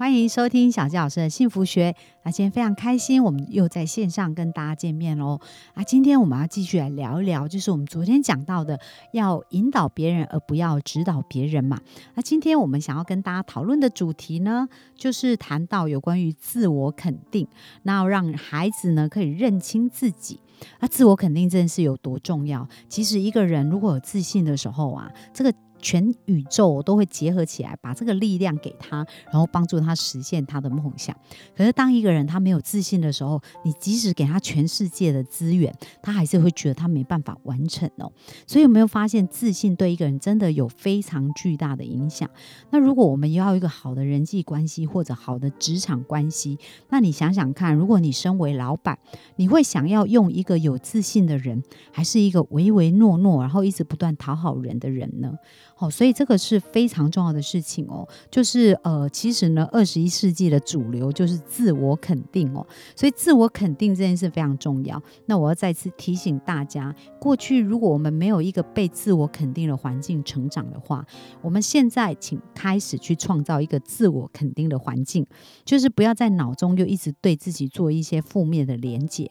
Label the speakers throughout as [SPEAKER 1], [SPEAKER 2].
[SPEAKER 1] 欢迎收听小纪老师的幸福学。那今天非常开心，我们又在线上跟大家见面喽。啊，今天我们要继续来聊一聊，就是我们昨天讲到的，要引导别人而不要指导别人嘛。那今天我们想要跟大家讨论的主题呢，就是谈到有关于自我肯定，那要让孩子呢可以认清自己。那自我肯定真的是有多重要？其实一个人如果有自信的时候啊，这个。全宇宙都会结合起来，把这个力量给他，然后帮助他实现他的梦想。可是，当一个人他没有自信的时候，你即使给他全世界的资源，他还是会觉得他没办法完成哦。所以，有没有发现自信对一个人真的有非常巨大的影响？那如果我们要一个好的人际关系或者好的职场关系，那你想想看，如果你身为老板，你会想要用一个有自信的人，还是一个唯唯诺诺，然后一直不断讨好人的人呢？哦，所以这个是非常重要的事情哦，就是呃，其实呢，二十一世纪的主流就是自我肯定哦，所以自我肯定这件事非常重要。那我要再次提醒大家，过去如果我们没有一个被自我肯定的环境成长的话，我们现在请开始去创造一个自我肯定的环境，就是不要在脑中就一直对自己做一些负面的连结。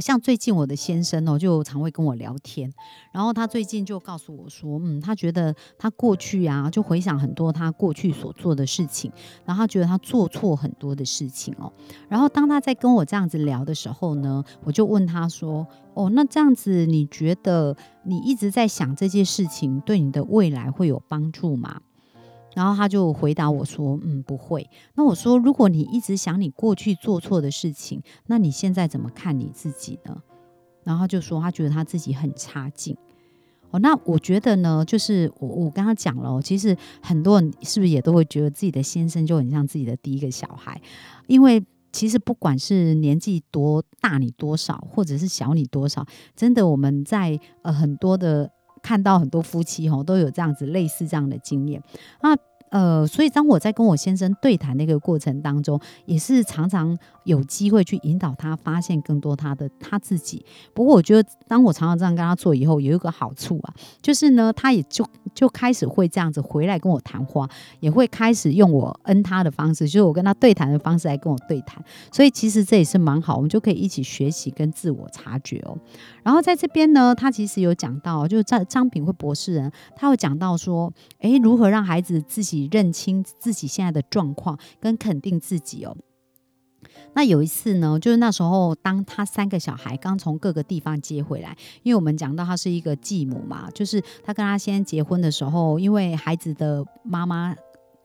[SPEAKER 1] 像最近我的先生哦，就常会跟我聊天，然后他最近就告诉我说，嗯，他觉得他过去啊，就回想很多他过去所做的事情，然后他觉得他做错很多的事情哦。然后当他在跟我这样子聊的时候呢，我就问他说，哦，那这样子你觉得你一直在想这些事情，对你的未来会有帮助吗？然后他就回答我说：“嗯，不会。”那我说：“如果你一直想你过去做错的事情，那你现在怎么看你自己呢？”然后他就说：“他觉得他自己很差劲。”哦，那我觉得呢，就是我我跟他讲了，其实很多人是不是也都会觉得自己的先生就很像自己的第一个小孩？因为其实不管是年纪多大你多少，或者是小你多少，真的我们在呃很多的。看到很多夫妻吼都有这样子类似这样的经验。那呃，所以当我在跟我先生对谈那个过程当中，也是常常有机会去引导他发现更多他的他自己。不过我觉得，当我常常这样跟他做以后，有一个好处啊，就是呢，他也就就开始会这样子回来跟我谈话，也会开始用我恩他的方式，就是我跟他对谈的方式来跟我对谈。所以其实这也是蛮好，我们就可以一起学习跟自我察觉哦。然后在这边呢，他其实有讲到，就是张张品慧博士人，他会讲到说，诶，如何让孩子自己你认清自己现在的状况，跟肯定自己哦。那有一次呢，就是那时候，当他三个小孩刚从各个地方接回来，因为我们讲到他是一个继母嘛，就是他跟他先结婚的时候，因为孩子的妈妈。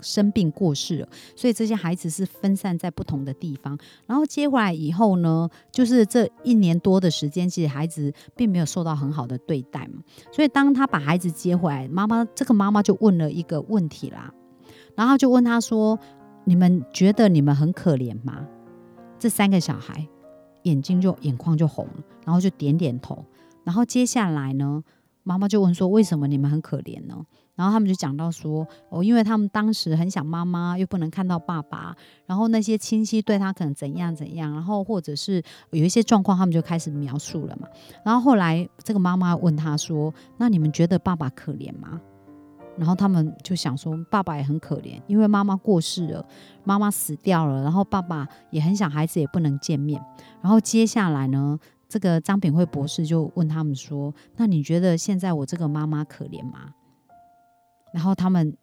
[SPEAKER 1] 生病过世了，所以这些孩子是分散在不同的地方。然后接回来以后呢，就是这一年多的时间，其实孩子并没有受到很好的对待嘛。所以当他把孩子接回来，妈妈这个妈妈就问了一个问题啦，然后就问他说：“你们觉得你们很可怜吗？”这三个小孩眼睛就眼眶就红了，然后就点点头。然后接下来呢，妈妈就问说：“为什么你们很可怜呢？”然后他们就讲到说，哦，因为他们当时很想妈妈，又不能看到爸爸，然后那些亲戚对他可能怎样怎样，然后或者是有一些状况，他们就开始描述了嘛。然后后来这个妈妈问他说：“那你们觉得爸爸可怜吗？”然后他们就想说，爸爸也很可怜，因为妈妈过世了，妈妈死掉了，然后爸爸也很想孩子，也不能见面。然后接下来呢，这个张炳辉博士就问他们说：“那你觉得现在我这个妈妈可怜吗？”然后他们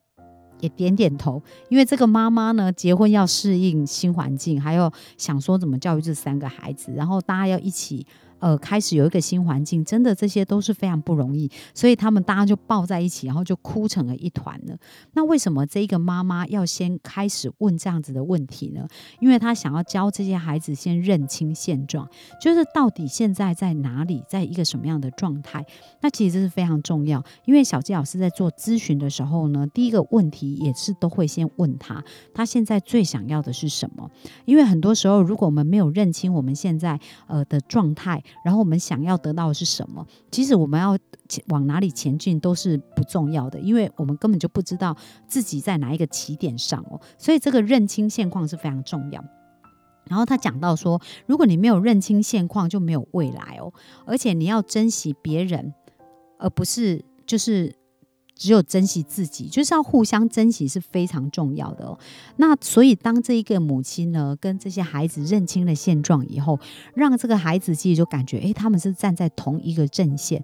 [SPEAKER 1] 也点点头，因为这个妈妈呢，结婚要适应新环境，还有想说怎么教育这三个孩子，然后大家要一起。呃，开始有一个新环境，真的这些都是非常不容易，所以他们大家就抱在一起，然后就哭成了一团了。那为什么这一个妈妈要先开始问这样子的问题呢？因为她想要教这些孩子先认清现状，就是到底现在在哪里，在一个什么样的状态。那其实这是非常重要，因为小纪老师在做咨询的时候呢，第一个问题也是都会先问他，他现在最想要的是什么？因为很多时候，如果我们没有认清我们现在呃的状态，然后我们想要得到的是什么？其实我们要往哪里前进都是不重要的，因为我们根本就不知道自己在哪一个起点上哦。所以这个认清现况是非常重要。然后他讲到说，如果你没有认清现况，就没有未来哦。而且你要珍惜别人，而不是就是只有珍惜自己，就是要互相珍惜是非常重要的哦。那所以当这一个母亲呢，跟这些孩子认清了现状以后，让这个孩子其实就感觉，诶，他们是站在同一个阵线。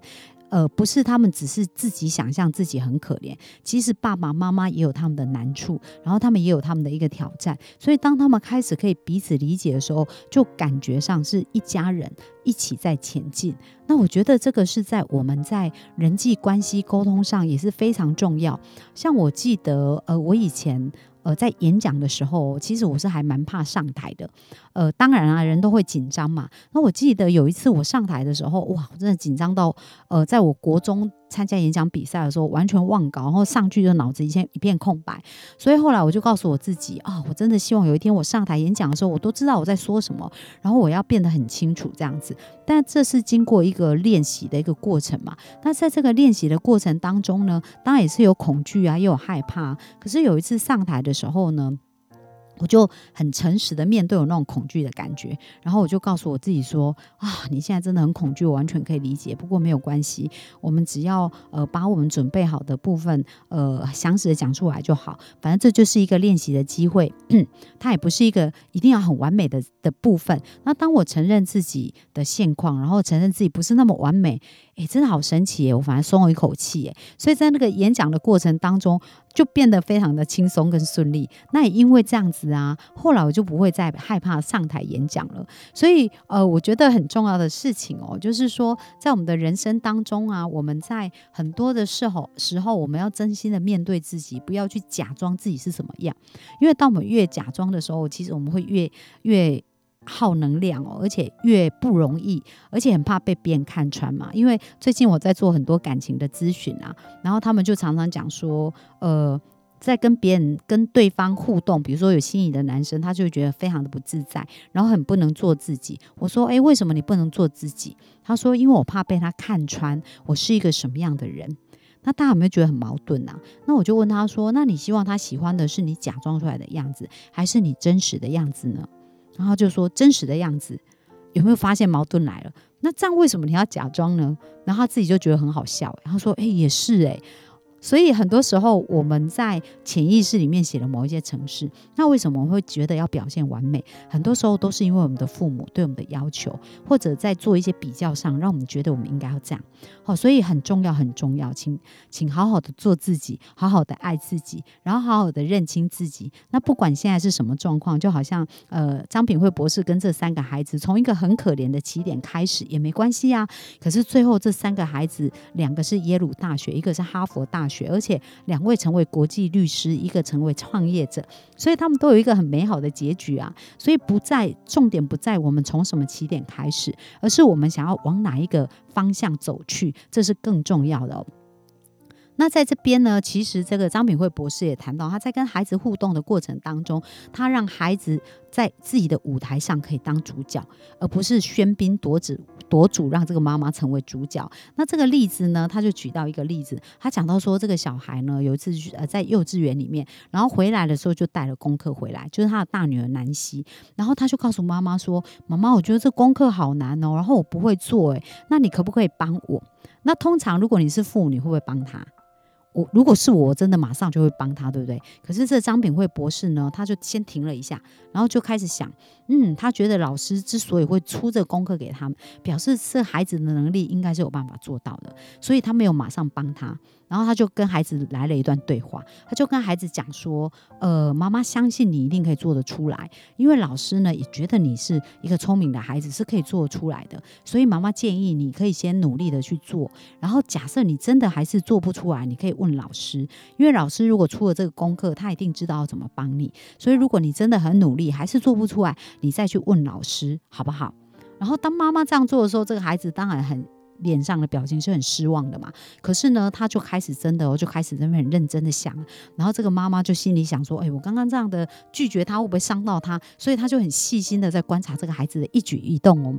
[SPEAKER 1] 呃，不是他们只是自己想象自己很可怜，其实爸爸妈妈也有他们的难处，然后他们也有他们的一个挑战。所以当他们开始可以彼此理解的时候，就感觉上是一家人一起在前进。那我觉得这个是在我们在人际关系沟通上也是非常重要。像我记得，呃，我以前。呃，在演讲的时候，其实我是还蛮怕上台的。呃，当然啊，人都会紧张嘛。那我记得有一次我上台的时候，哇，我真的紧张到，呃，在我国中。参加演讲比赛的时候，完全忘稿，然后上去就脑子一片一片空白。所以后来我就告诉我自己啊，我真的希望有一天我上台演讲的时候，我都知道我在说什么，然后我要变得很清楚这样子。但这是经过一个练习的一个过程嘛。那在这个练习的过程当中呢，当然也是有恐惧啊，又有害怕。可是有一次上台的时候呢。我就很诚实的面对我那种恐惧的感觉，然后我就告诉我自己说：啊，你现在真的很恐惧，我完全可以理解。不过没有关系，我们只要呃把我们准备好的部分呃详实的讲出来就好。反正这就是一个练习的机会，它也不是一个一定要很完美的的部分。那当我承认自己的现况，然后承认自己不是那么完美。哎，真的好神奇耶！我反而松了一口气耶。所以在那个演讲的过程当中，就变得非常的轻松跟顺利。那也因为这样子啊，后来我就不会再害怕上台演讲了。所以呃，我觉得很重要的事情哦，就是说在我们的人生当中啊，我们在很多的时候时候，我们要真心的面对自己，不要去假装自己是什么样。因为当我们越假装的时候，其实我们会越越。耗能量哦，而且越不容易，而且很怕被别人看穿嘛。因为最近我在做很多感情的咨询啊，然后他们就常常讲说，呃，在跟别人、跟对方互动，比如说有心仪的男生，他就觉得非常的不自在，然后很不能做自己。我说，诶，为什么你不能做自己？他说，因为我怕被他看穿我是一个什么样的人。那大家有没有觉得很矛盾啊？那我就问他说，那你希望他喜欢的是你假装出来的样子，还是你真实的样子呢？然后就说真实的样子，有没有发现矛盾来了？那这样为什么你要假装呢？然后他自己就觉得很好笑，然后说：“哎，也是哎。”所以很多时候我们在潜意识里面写了某一些程式，那为什么我们会觉得要表现完美？很多时候都是因为我们的父母对我们的要求，或者在做一些比较上，让我们觉得我们应该要这样。好，所以很重要，很重要，请请好好的做自己，好好的爱自己，然后好好的认清自己。那不管现在是什么状况，就好像呃张品慧博士跟这三个孩子从一个很可怜的起点开始也没关系啊。可是最后这三个孩子，两个是耶鲁大学，一个是哈佛大学。而且两位成为国际律师，一个成为创业者，所以他们都有一个很美好的结局啊！所以不在重点不在我们从什么起点开始，而是我们想要往哪一个方向走去，这是更重要的。那在这边呢，其实这个张品慧博士也谈到，他在跟孩子互动的过程当中，他让孩子在自己的舞台上可以当主角，而不是喧宾夺主，夺主让这个妈妈成为主角。那这个例子呢，他就举到一个例子，他讲到说，这个小孩呢有一次呃在幼稚园里面，然后回来的时候就带了功课回来，就是他的大女儿南希，然后他就告诉妈妈说：“妈妈，我觉得这功课好难哦，然后我不会做，诶，那你可不可以帮我？”那通常如果你是父母，你会不会帮他？我如果是我，真的马上就会帮他，对不对？可是这张炳慧博士呢，他就先停了一下，然后就开始想，嗯，他觉得老师之所以会出这功课给他们，表示这孩子的能力应该是有办法做到的，所以他没有马上帮他。然后他就跟孩子来了一段对话，他就跟孩子讲说：“呃，妈妈相信你一定可以做得出来，因为老师呢也觉得你是一个聪明的孩子，是可以做得出来的。所以妈妈建议你可以先努力的去做。然后假设你真的还是做不出来，你可以问老师，因为老师如果出了这个功课，他一定知道要怎么帮你。所以如果你真的很努力还是做不出来，你再去问老师好不好？然后当妈妈这样做的时候，这个孩子当然很。”脸上的表情是很失望的嘛？可是呢，他就开始真的哦，就开始在那边很认真的想。然后这个妈妈就心里想说：“哎，我刚刚这样的拒绝他，会不会伤到他？”所以他就很细心的在观察这个孩子的一举一动哦。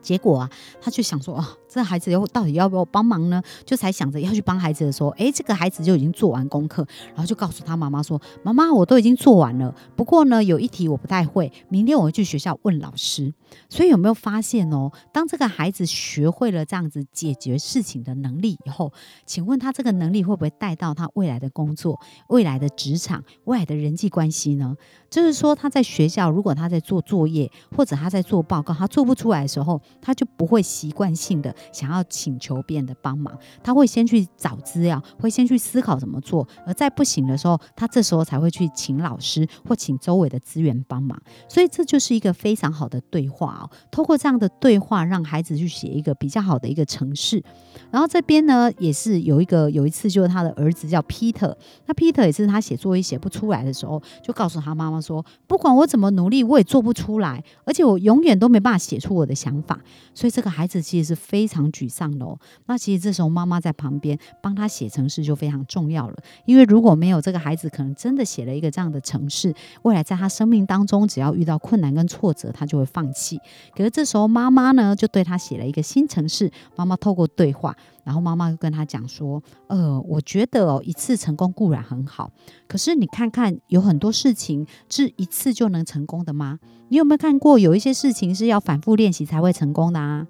[SPEAKER 1] 结果啊，他就想说，哦，这孩子要到底要不要帮忙呢？就才想着要去帮孩子的时候，诶，这个孩子就已经做完功课，然后就告诉他妈妈说：“妈妈，我都已经做完了，不过呢，有一题我不太会，明天我会去学校问老师。”所以有没有发现哦？当这个孩子学会了这样子解决事情的能力以后，请问他这个能力会不会带到他未来的工作、未来的职场、未来的人际关系呢？就是说他在学校，如果他在做作业或者他在做报告，他做不出来的时候，他就不会习惯性的想要请求别人的帮忙，他会先去找资料，会先去思考怎么做，而在不行的时候，他这时候才会去请老师或请周围的资源帮忙。所以这就是一个非常好的对话哦。透过这样的对话，让孩子去写一个比较好的一个城市。然后这边呢，也是有一个有一次，就是他的儿子叫 Peter，那 Peter 也是他写作业写不出来的时候，就告诉他妈妈说：“不管我怎么努力，我也做不出来，而且我永远都没办法写出我的想法。”所以这个孩子其实是非非常沮丧的哦。那其实这时候妈妈在旁边帮他写程式就非常重要了，因为如果没有这个孩子，可能真的写了一个这样的程式，未来在他生命当中，只要遇到困难跟挫折，他就会放弃。可是这时候妈妈呢，就对他写了一个新程式。妈妈透过对话，然后妈妈就跟他讲说：“呃，我觉得哦，一次成功固然很好，可是你看看，有很多事情是一次就能成功的吗？你有没有看过有一些事情是要反复练习才会成功的啊？”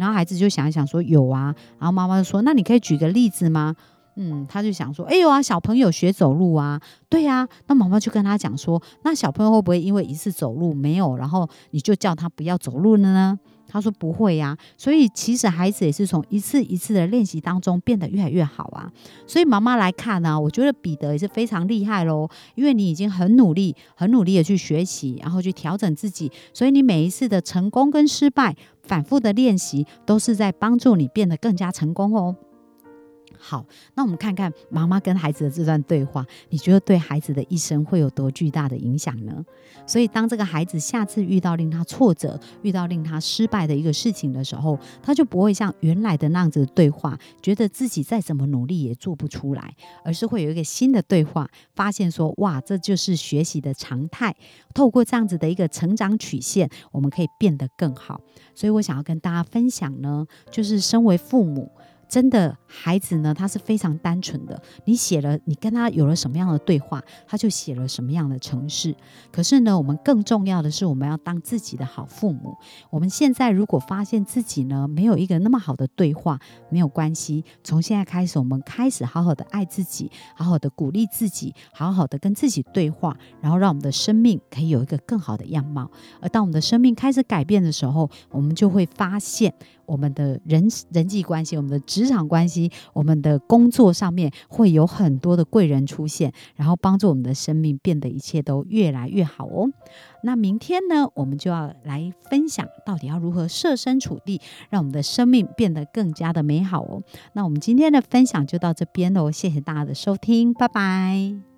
[SPEAKER 1] 然后孩子就想一想说：“有啊。”然后妈妈就说：“那你可以举个例子吗？”嗯，他就想说：“哎有啊，小朋友学走路啊，对呀。”那妈妈就跟他讲说：“那小朋友会不会因为一次走路没有，然后你就叫他不要走路了呢？”他说不会呀，所以其实孩子也是从一次一次的练习当中变得越来越好啊。所以妈妈来看呢，我觉得彼得也是非常厉害喽，因为你已经很努力、很努力的去学习，然后去调整自己，所以你每一次的成功跟失败，反复的练习，都是在帮助你变得更加成功哦。好，那我们看看妈妈跟孩子的这段对话，你觉得对孩子的一生会有多巨大的影响呢？所以，当这个孩子下次遇到令他挫折、遇到令他失败的一个事情的时候，他就不会像原来的那样子对话，觉得自己再怎么努力也做不出来，而是会有一个新的对话，发现说：哇，这就是学习的常态。透过这样子的一个成长曲线，我们可以变得更好。所以我想要跟大家分享呢，就是身为父母。真的，孩子呢，他是非常单纯的。你写了，你跟他有了什么样的对话，他就写了什么样的城市。可是呢，我们更重要的是，我们要当自己的好父母。我们现在如果发现自己呢，没有一个那么好的对话，没有关系。从现在开始，我们开始好好的爱自己，好好的鼓励自己，好好的跟自己对话，然后让我们的生命可以有一个更好的样貌。而当我们的生命开始改变的时候，我们就会发现。我们的人人际关系，我们的职场关系，我们的工作上面会有很多的贵人出现，然后帮助我们的生命变得一切都越来越好哦。那明天呢，我们就要来分享到底要如何设身处地，让我们的生命变得更加的美好哦。那我们今天的分享就到这边喽，谢谢大家的收听，拜拜。